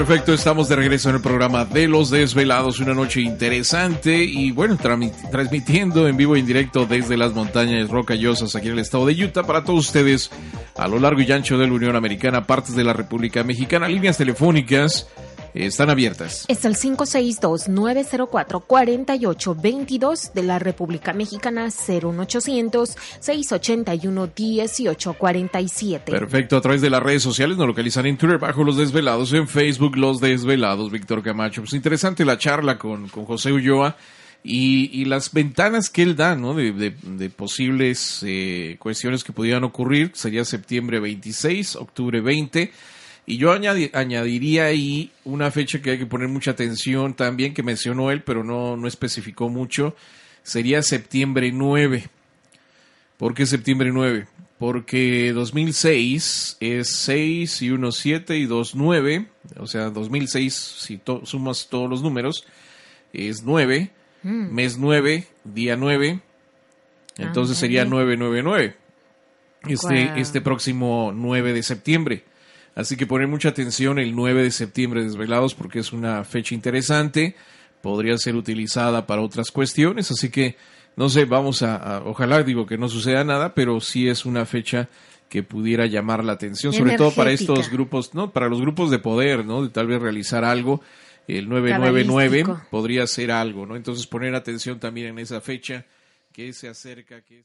Perfecto, estamos de regreso en el programa de Los Desvelados, una noche interesante y bueno, transmitiendo en vivo y en directo desde las montañas rocallosas aquí en el estado de Utah para todos ustedes a lo largo y ancho de la Unión Americana, partes de la República Mexicana, líneas telefónicas están abiertas. Es el 562-904-4822 de la República Mexicana, 01800-681-1847. Perfecto, a través de las redes sociales nos localizan en Twitter bajo Los Desvelados, en Facebook Los Desvelados, Víctor Camacho. Pues interesante la charla con, con José Ulloa. Y, las ventanas que él da, ¿no? De, posibles eh, cuestiones que pudieran ocurrir, sería septiembre 26, octubre 20, y yo añadiría ahí una fecha que hay que poner mucha atención también, que mencionó él, pero no, no especificó mucho, sería septiembre 9. ¿Por qué septiembre 9? Porque 2006 es 6 y 1, 7 y 2, 9. O sea, 2006, si sumas todos los números, es 9. Mm. Mes 9, día 9. Entonces ah, sería 999. Este, este próximo 9 de septiembre. Así que poner mucha atención el 9 de septiembre desvelados porque es una fecha interesante, podría ser utilizada para otras cuestiones, así que no sé, vamos a, ojalá digo que no suceda nada, pero sí es una fecha que pudiera llamar la atención, sobre todo para estos grupos, no, para los grupos de poder, ¿no? De tal vez realizar algo, el 999 podría ser algo, ¿no? Entonces poner atención también en esa fecha que se acerca, que